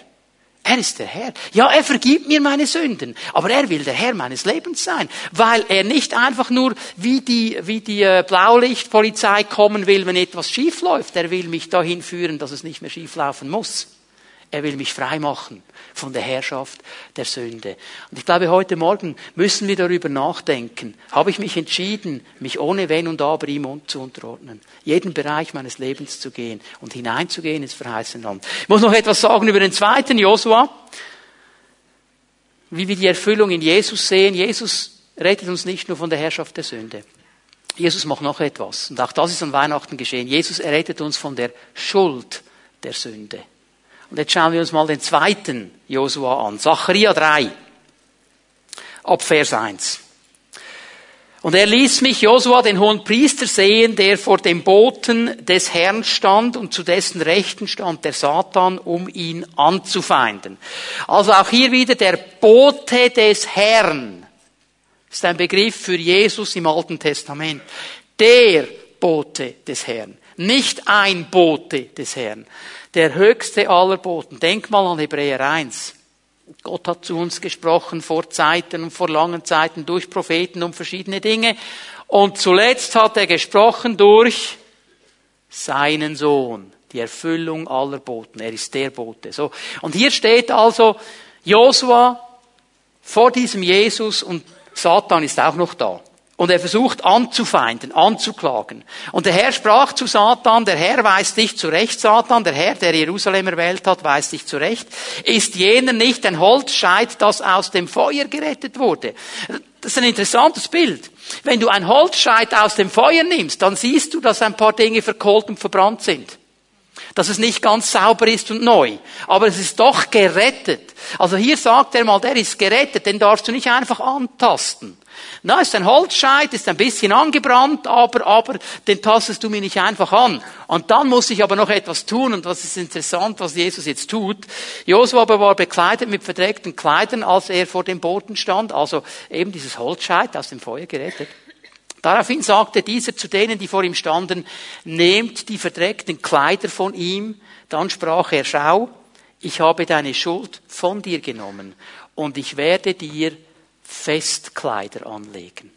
S1: Er ist der Herr. Ja, er vergibt mir meine Sünden, aber er will der Herr meines Lebens sein, weil er nicht einfach nur wie die, wie die äh, Blaulichtpolizei kommen will, wenn etwas schief läuft. Er will mich dahin führen, dass es nicht mehr schief laufen muss. Er will mich frei machen von der Herrschaft der Sünde. Und ich glaube, heute Morgen müssen wir darüber nachdenken. Habe ich mich entschieden, mich ohne Wenn und Aber ihm zu unterordnen? Jeden Bereich meines Lebens zu gehen und hineinzugehen ins verheißene Land. Ich muss noch etwas sagen über den zweiten Josua. Wie wir die Erfüllung in Jesus sehen. Jesus rettet uns nicht nur von der Herrschaft der Sünde. Jesus macht noch etwas. Und auch das ist an Weihnachten geschehen. Jesus errettet uns von der Schuld der Sünde. Und jetzt schauen wir uns mal den zweiten Josua an. Zachariah 3. Ab Vers 1. Und er ließ mich Josua, den hohen Priester, sehen, der vor dem Boten des Herrn stand und zu dessen Rechten stand der Satan, um ihn anzufeinden. Also auch hier wieder der Bote des Herrn. Ist ein Begriff für Jesus im Alten Testament. Der Bote des Herrn. Nicht ein Bote des Herrn der höchste aller Boten. Denk mal an Hebräer 1. Gott hat zu uns gesprochen vor Zeiten und vor langen Zeiten durch Propheten um verschiedene Dinge. Und zuletzt hat er gesprochen durch seinen Sohn. Die Erfüllung aller Boten. Er ist der Bote. So. Und hier steht also Josua vor diesem Jesus und Satan ist auch noch da. Und er versucht anzufeinden, anzuklagen. Und der Herr sprach zu Satan, der Herr weist dich zurecht, Satan, der Herr, der Jerusalem erwählt hat, weist dich zurecht. Ist jener nicht ein Holzscheit, das aus dem Feuer gerettet wurde? Das ist ein interessantes Bild. Wenn du ein Holzscheit aus dem Feuer nimmst, dann siehst du, dass ein paar Dinge verkohlt und verbrannt sind. Dass es nicht ganz sauber ist und neu. Aber es ist doch gerettet. Also hier sagt er mal, der ist gerettet, den darfst du nicht einfach antasten. Na, ist ein Holzscheit, ist ein bisschen angebrannt, aber, aber, den tastest du mir nicht einfach an. Und dann muss ich aber noch etwas tun, und was ist interessant, was Jesus jetzt tut. Josua aber war bekleidet mit verdreckten Kleidern, als er vor dem Boten stand, also eben dieses Holzscheit aus dem Feuer gerettet. Daraufhin sagte dieser zu denen, die vor ihm standen, nehmt die verdreckten Kleider von ihm. Dann sprach er, schau, ich habe deine Schuld von dir genommen und ich werde dir Festkleider anlegen.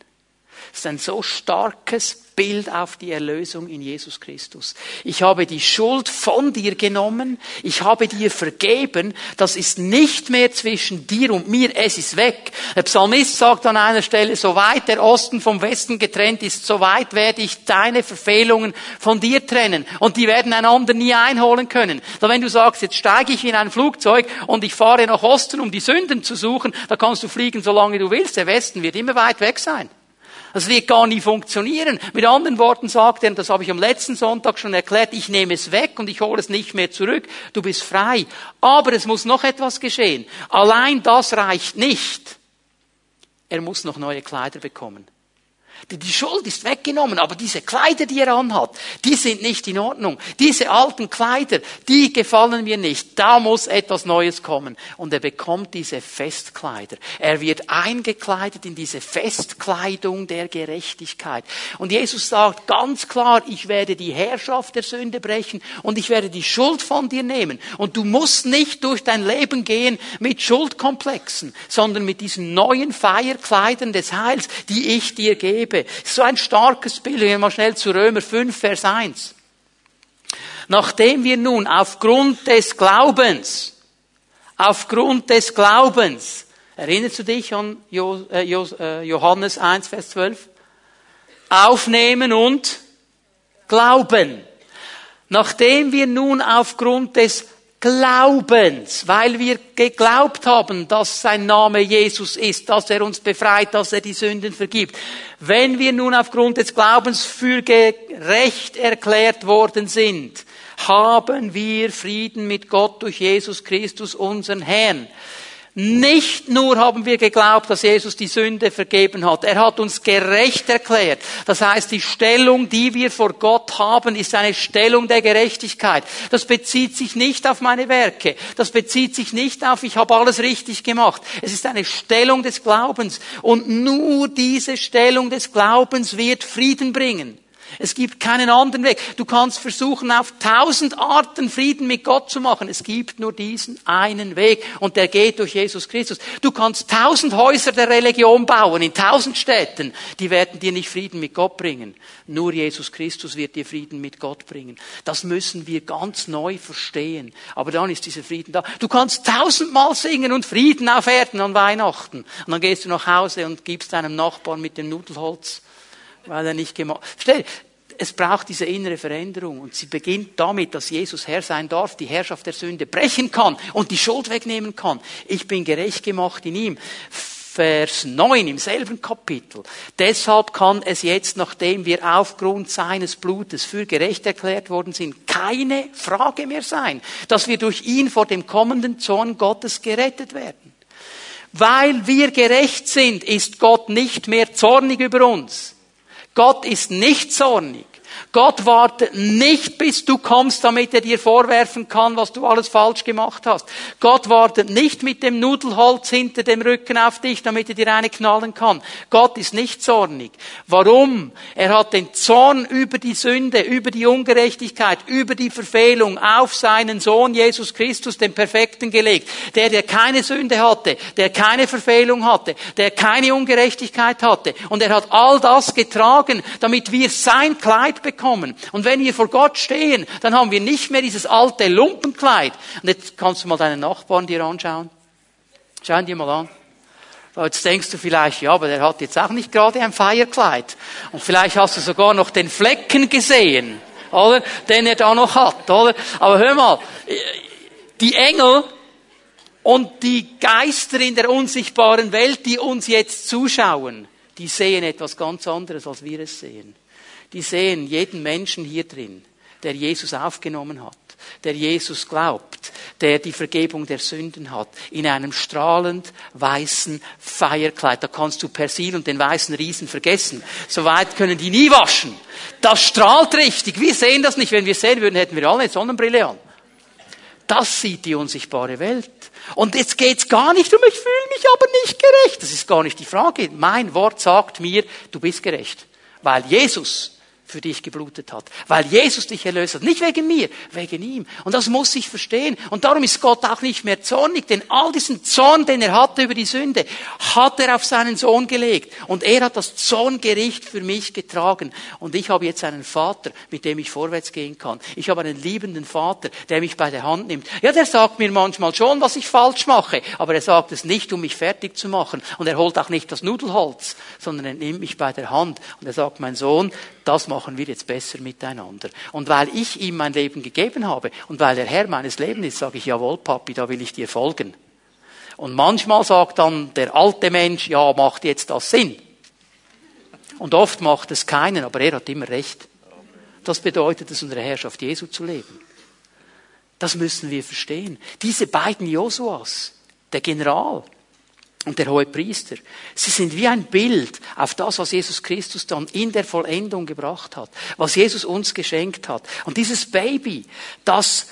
S1: Das ist ein so starkes Bild auf die Erlösung in Jesus Christus. Ich habe die Schuld von dir genommen, ich habe dir vergeben, das ist nicht mehr zwischen dir und mir, es ist weg. Der Psalmist sagt an einer Stelle, so weit der Osten vom Westen getrennt ist, so weit werde ich deine Verfehlungen von dir trennen und die werden einander nie einholen können. Da wenn du sagst, jetzt steige ich in ein Flugzeug und ich fahre nach Osten, um die Sünden zu suchen, da kannst du fliegen, solange du willst. Der Westen wird immer weit weg sein. Das wird gar nie funktionieren. Mit anderen Worten sagt er, das habe ich am letzten Sonntag schon erklärt, ich nehme es weg und ich hole es nicht mehr zurück. Du bist frei. Aber es muss noch etwas geschehen. Allein das reicht nicht. Er muss noch neue Kleider bekommen. Die Schuld ist weggenommen, aber diese Kleider, die er anhat, die sind nicht in Ordnung. Diese alten Kleider, die gefallen mir nicht. Da muss etwas Neues kommen. Und er bekommt diese Festkleider. Er wird eingekleidet in diese Festkleidung der Gerechtigkeit. Und Jesus sagt ganz klar, ich werde die Herrschaft der Sünde brechen und ich werde die Schuld von dir nehmen. Und du musst nicht durch dein Leben gehen mit Schuldkomplexen, sondern mit diesen neuen Feierkleidern des Heils, die ich dir gebe Liebe. So ein starkes Bild. Gehen wir mal schnell zu Römer 5, Vers 1. Nachdem wir nun aufgrund des Glaubens, aufgrund des Glaubens, erinnerst du dich an äh, äh, Johannes 1, Vers 12? Aufnehmen und glauben. Nachdem wir nun aufgrund des Glaubens, weil wir geglaubt haben, dass sein Name Jesus ist, dass er uns befreit, dass er die Sünden vergibt. Wenn wir nun aufgrund des Glaubens für gerecht erklärt worden sind, haben wir Frieden mit Gott durch Jesus Christus, unseren Herrn. Nicht nur haben wir geglaubt, dass Jesus die Sünde vergeben hat, er hat uns gerecht erklärt. Das heißt, die Stellung, die wir vor Gott haben, ist eine Stellung der Gerechtigkeit. Das bezieht sich nicht auf meine Werke, das bezieht sich nicht auf, ich habe alles richtig gemacht. Es ist eine Stellung des Glaubens und nur diese Stellung des Glaubens wird Frieden bringen. Es gibt keinen anderen Weg. Du kannst versuchen, auf tausend Arten Frieden mit Gott zu machen. Es gibt nur diesen einen Weg und der geht durch Jesus Christus. Du kannst tausend Häuser der Religion bauen in tausend Städten. Die werden dir nicht Frieden mit Gott bringen. Nur Jesus Christus wird dir Frieden mit Gott bringen. Das müssen wir ganz neu verstehen. Aber dann ist dieser Frieden da. Du kannst tausendmal singen und Frieden auf Erden an Weihnachten. Und dann gehst du nach Hause und gibst deinem Nachbarn mit dem Nudelholz weil er nicht gemacht. Versteht? Es braucht diese innere Veränderung und sie beginnt damit, dass Jesus Herr sein darf, die Herrschaft der Sünde brechen kann und die Schuld wegnehmen kann. Ich bin gerecht gemacht in ihm. Vers 9 im selben Kapitel. Deshalb kann es jetzt, nachdem wir aufgrund seines Blutes für gerecht erklärt worden sind, keine Frage mehr sein, dass wir durch ihn vor dem kommenden Zorn Gottes gerettet werden. Weil wir gerecht sind, ist Gott nicht mehr zornig über uns. Gott ist nicht zornig. Gott wartet nicht, bis du kommst, damit er dir vorwerfen kann, was du alles falsch gemacht hast. Gott wartet nicht mit dem Nudelholz hinter dem Rücken auf dich, damit er dir eine knallen kann. Gott ist nicht zornig. Warum? Er hat den Zorn über die Sünde, über die Ungerechtigkeit, über die Verfehlung auf seinen Sohn Jesus Christus, den Perfekten gelegt. Der, der keine Sünde hatte, der keine Verfehlung hatte, der keine Ungerechtigkeit hatte. Und er hat all das getragen, damit wir sein Kleid bekommen bekommen. Und wenn wir vor Gott stehen, dann haben wir nicht mehr dieses alte Lumpenkleid. Und jetzt kannst du mal deinen Nachbarn dir anschauen. Schau dir mal an. Jetzt denkst du vielleicht, ja, aber der hat jetzt auch nicht gerade ein Feierkleid. Und vielleicht hast du sogar noch den Flecken gesehen, oder? Den er da noch hat, oder? Aber hör mal, die Engel und die Geister in der unsichtbaren Welt, die uns jetzt zuschauen, die sehen etwas ganz anderes, als wir es sehen die sehen jeden Menschen hier drin, der Jesus aufgenommen hat, der Jesus glaubt, der die Vergebung der Sünden hat, in einem strahlend weißen Feierkleid. Da kannst du Persil und den weißen Riesen vergessen. Soweit können die nie waschen. Das strahlt richtig. Wir sehen das nicht. Wenn wir sehen würden, hätten wir alle eine Sonnenbrille an. Das sieht die unsichtbare Welt. Und jetzt geht's gar nicht um, ich fühle mich aber nicht gerecht. Das ist gar nicht die Frage. Mein Wort sagt mir, du bist gerecht. weil Jesus für dich geblutet hat. Weil Jesus dich erlöst hat. Nicht wegen mir, wegen ihm. Und das muss ich verstehen. Und darum ist Gott auch nicht mehr zornig, denn all diesen Zorn, den er hatte über die Sünde, hat er auf seinen Sohn gelegt. Und er hat das Zorngericht für mich getragen. Und ich habe jetzt einen Vater, mit dem ich vorwärts gehen kann. Ich habe einen liebenden Vater, der mich bei der Hand nimmt. Ja, der sagt mir manchmal schon, was ich falsch mache. Aber er sagt es nicht, um mich fertig zu machen. Und er holt auch nicht das Nudelholz, sondern er nimmt mich bei der Hand. Und er sagt, mein Sohn, das machen wir jetzt besser miteinander. Und weil ich ihm mein Leben gegeben habe und weil der Herr meines Lebens ist, sage ich, jawohl, Papi, da will ich dir folgen. Und manchmal sagt dann der alte Mensch, ja, macht jetzt das Sinn? Und oft macht es keinen, aber er hat immer recht. Das bedeutet es, unter der Herrschaft Jesu zu leben. Das müssen wir verstehen. Diese beiden Josuas, der General und der hohe Priester. Sie sind wie ein Bild auf das, was Jesus Christus dann in der Vollendung gebracht hat, was Jesus uns geschenkt hat. Und dieses Baby, das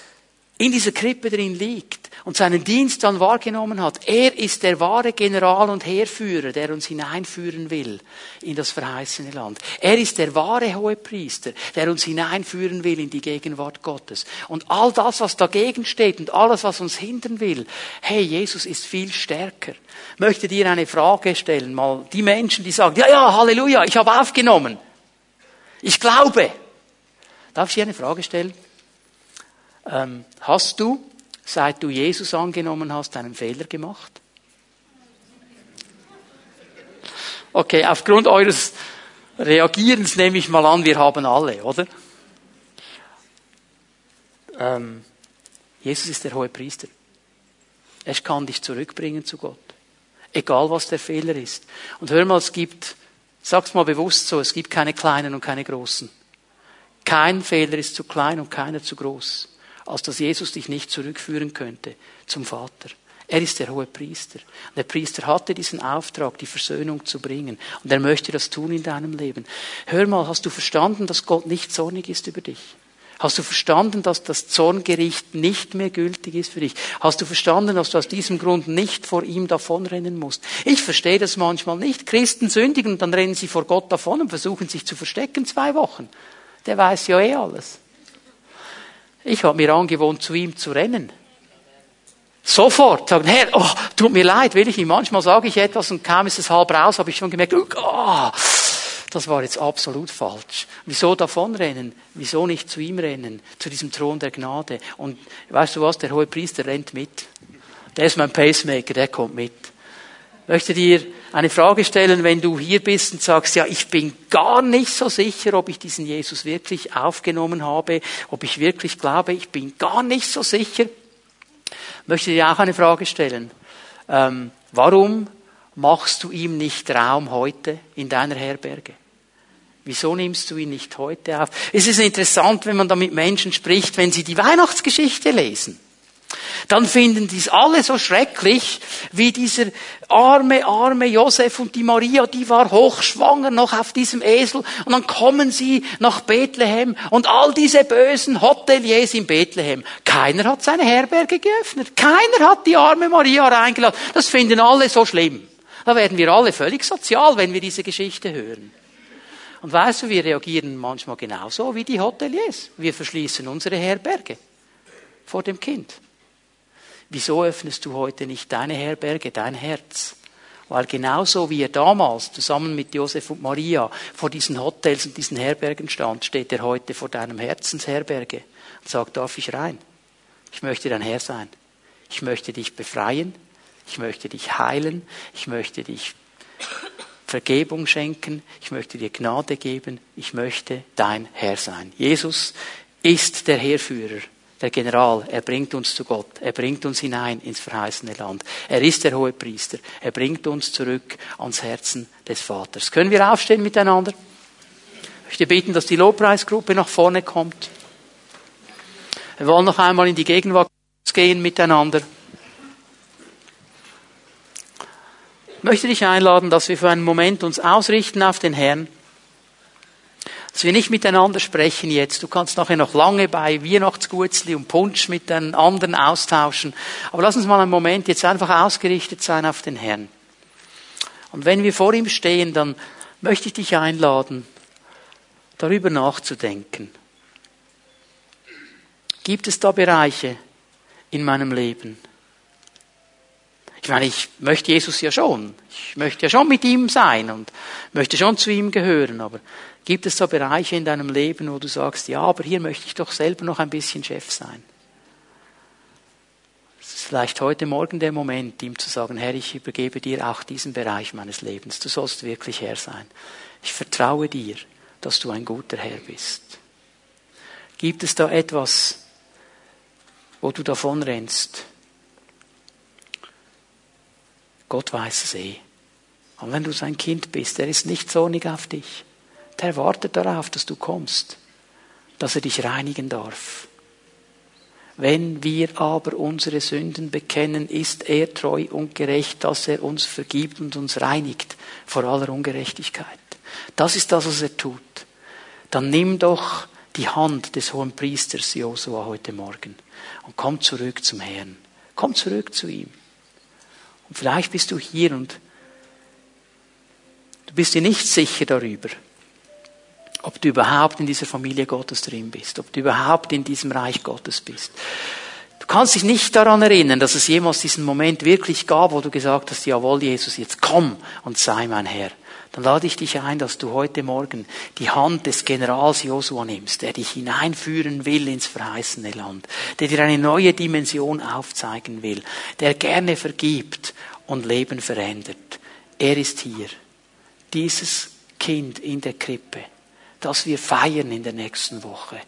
S1: in dieser Krippe drin liegt und seinen Dienst dann wahrgenommen hat, er ist der wahre General und Heerführer, der uns hineinführen will in das verheißene Land. Er ist der wahre Hohepriester, der uns hineinführen will in die Gegenwart Gottes. Und all das, was dagegen steht und alles, was uns hindern will, hey, Jesus ist viel stärker. Möchte dir eine Frage stellen, mal die Menschen, die sagen, ja, ja, Halleluja, ich habe aufgenommen. Ich glaube. Darf ich dir eine Frage stellen? Ähm, hast du, seit du Jesus angenommen hast, einen Fehler gemacht? Okay, aufgrund eures Reagierens nehme ich mal an, wir haben alle, oder? Ähm, Jesus ist der hohe Priester. Er kann dich zurückbringen zu Gott. Egal was der Fehler ist. Und hör mal, es gibt, sag's mal bewusst so, es gibt keine kleinen und keine großen. Kein Fehler ist zu klein und keiner zu groß als dass Jesus dich nicht zurückführen könnte zum Vater. Er ist der hohe Priester. Und der Priester hatte diesen Auftrag, die Versöhnung zu bringen. Und er möchte das tun in deinem Leben. Hör mal, hast du verstanden, dass Gott nicht zornig ist über dich? Hast du verstanden, dass das Zorngericht nicht mehr gültig ist für dich? Hast du verstanden, dass du aus diesem Grund nicht vor ihm davonrennen musst? Ich verstehe das manchmal nicht. Christen sündigen und dann rennen sie vor Gott davon und versuchen sich zu verstecken zwei Wochen. Der weiß ja eh alles. Ich habe mir angewohnt, zu ihm zu rennen. Sofort sagen, Herr, oh, tut mir leid, will ich nicht. Manchmal sage ich etwas und kaum ist es halb raus, habe ich schon gemerkt, oh, das war jetzt absolut falsch. Wieso davonrennen? Wieso nicht zu ihm rennen? Zu diesem Thron der Gnade. Und weißt du was, der hohe Priester rennt mit. Der ist mein Pacemaker, der kommt mit möchte dir eine Frage stellen, wenn du hier bist und sagst, ja, ich bin gar nicht so sicher, ob ich diesen Jesus wirklich aufgenommen habe, ob ich wirklich glaube, ich bin gar nicht so sicher. Möchte dir auch eine Frage stellen. Ähm, warum machst du ihm nicht Raum heute in deiner Herberge? Wieso nimmst du ihn nicht heute auf? Es ist interessant, wenn man da mit Menschen spricht, wenn sie die Weihnachtsgeschichte lesen dann finden die es alle so schrecklich, wie dieser arme, arme Josef und die Maria, die war hochschwanger noch auf diesem Esel und dann kommen sie nach Bethlehem und all diese bösen Hoteliers in Bethlehem. Keiner hat seine Herberge geöffnet. Keiner hat die arme Maria reingeladen. Das finden alle so schlimm. Da werden wir alle völlig sozial, wenn wir diese Geschichte hören. Und weißt du, wir reagieren manchmal genauso wie die Hoteliers. Wir verschließen unsere Herberge vor dem Kind. Wieso öffnest du heute nicht deine Herberge, dein Herz? Weil genauso wie er damals zusammen mit Josef und Maria vor diesen Hotels und diesen Herbergen stand, steht er heute vor deinem Herzensherberge und sagt, darf ich rein? Ich möchte dein Herr sein. Ich möchte dich befreien. Ich möchte dich heilen. Ich möchte dich Vergebung schenken. Ich möchte dir Gnade geben. Ich möchte dein Herr sein. Jesus ist der Herrführer der General, er bringt uns zu Gott, er bringt uns hinein ins verheißene Land. Er ist der hohe Priester, er bringt uns zurück ans Herzen des Vaters. Können wir aufstehen miteinander? Ich möchte bitten, dass die Lobpreisgruppe nach vorne kommt. Wir wollen noch einmal in die Gegenwart gehen miteinander. Ich möchte dich einladen, dass wir für einen Moment uns ausrichten auf den Herrn dass wir nicht miteinander sprechen jetzt. Du kannst nachher noch lange bei Weihnachtsgutzli und Punsch mit den anderen austauschen. Aber lass uns mal einen Moment jetzt einfach ausgerichtet sein auf den Herrn. Und wenn wir vor ihm stehen, dann möchte ich dich einladen, darüber nachzudenken. Gibt es da Bereiche in meinem Leben? Ich meine, ich möchte Jesus ja schon. Ich möchte ja schon mit ihm sein und möchte schon zu ihm gehören. Aber gibt es da Bereiche in deinem Leben, wo du sagst, ja, aber hier möchte ich doch selber noch ein bisschen Chef sein? Es ist vielleicht heute Morgen der Moment, ihm zu sagen, Herr, ich übergebe dir auch diesen Bereich meines Lebens. Du sollst wirklich Herr sein. Ich vertraue dir, dass du ein guter Herr bist. Gibt es da etwas, wo du davon rennst? Gott weiß es eh. Und wenn du sein Kind bist, er ist nicht zornig auf dich. Der wartet darauf, dass du kommst, dass er dich reinigen darf. Wenn wir aber unsere Sünden bekennen, ist er treu und gerecht, dass er uns vergibt und uns reinigt vor aller Ungerechtigkeit. Das ist das, was er tut. Dann nimm doch die Hand des hohen Priesters Josua heute Morgen und komm zurück zum Herrn. Komm zurück zu ihm. Und vielleicht bist du hier und du bist dir nicht sicher darüber, ob du überhaupt in dieser Familie Gottes drin bist, ob du überhaupt in diesem Reich Gottes bist. Du kannst dich nicht daran erinnern, dass es jemals diesen Moment wirklich gab, wo du gesagt hast, jawohl, Jesus, jetzt komm und sei mein Herr. Dann lade ich dich ein, dass du heute Morgen die Hand des Generals Josua nimmst, der dich hineinführen will ins verheißene Land, der dir eine neue Dimension aufzeigen will, der gerne vergibt und Leben verändert. Er ist hier. Dieses Kind in der Krippe, das wir feiern in der nächsten Woche.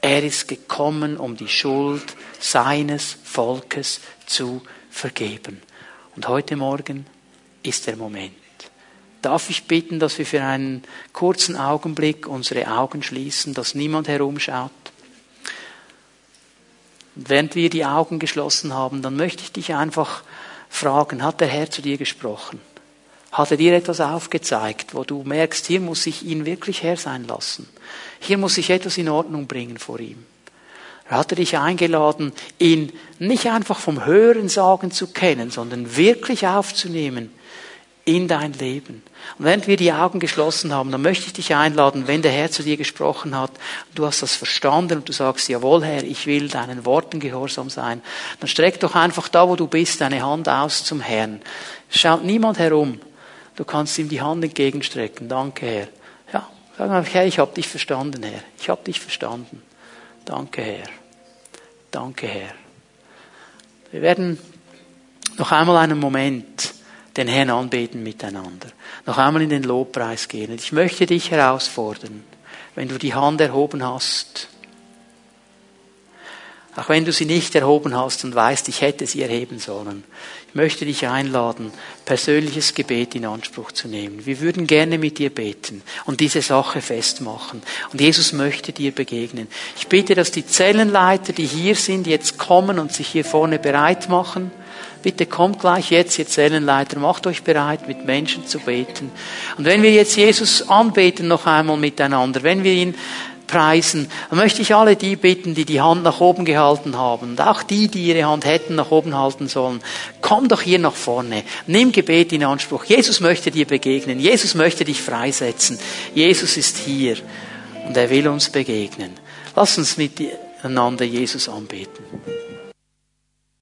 S1: Er ist gekommen, um die Schuld seines Volkes zu vergeben. Und heute Morgen ist der Moment. Darf ich bitten, dass wir für einen kurzen Augenblick unsere Augen schließen, dass niemand herumschaut? Und während wir die Augen geschlossen haben, dann möchte ich dich einfach fragen, hat der Herr zu dir gesprochen? Hat er dir etwas aufgezeigt, wo du merkst, hier muss ich ihn wirklich Herr sein lassen? Hier muss ich etwas in Ordnung bringen vor ihm. Hat er dich eingeladen, ihn nicht einfach vom Hören sagen zu kennen, sondern wirklich aufzunehmen in dein Leben. Und während wir die Augen geschlossen haben, dann möchte ich dich einladen, wenn der Herr zu dir gesprochen hat, du hast das verstanden und du sagst, jawohl Herr, ich will deinen Worten gehorsam sein, dann streck doch einfach da, wo du bist, deine Hand aus zum Herrn. Schaut niemand herum. Du kannst ihm die Hand entgegenstrecken. Danke Herr. Ja, sag einfach, Herr, ich habe dich verstanden, Herr. Ich habe dich verstanden. Danke Herr. Danke Herr. Wir werden noch einmal einen Moment den Herrn anbeten miteinander. Noch einmal in den Lobpreis gehen. Ich möchte dich herausfordern, wenn du die Hand erhoben hast, auch wenn du sie nicht erhoben hast und weißt, ich hätte sie erheben sollen. Ich möchte dich einladen, persönliches Gebet in Anspruch zu nehmen. Wir würden gerne mit dir beten und diese Sache festmachen. Und Jesus möchte dir begegnen. Ich bitte, dass die Zellenleiter, die hier sind, jetzt kommen und sich hier vorne bereit machen. Bitte kommt gleich jetzt, ihr Zellenleiter, macht euch bereit, mit Menschen zu beten. Und wenn wir jetzt Jesus anbeten noch einmal miteinander, wenn wir ihn preisen, dann möchte ich alle die bitten, die die Hand nach oben gehalten haben und auch die, die ihre Hand hätten nach oben halten sollen, komm doch hier nach vorne, nimm Gebet in Anspruch. Jesus möchte dir begegnen, Jesus möchte dich freisetzen, Jesus ist hier und er will uns begegnen. Lass uns miteinander Jesus anbeten.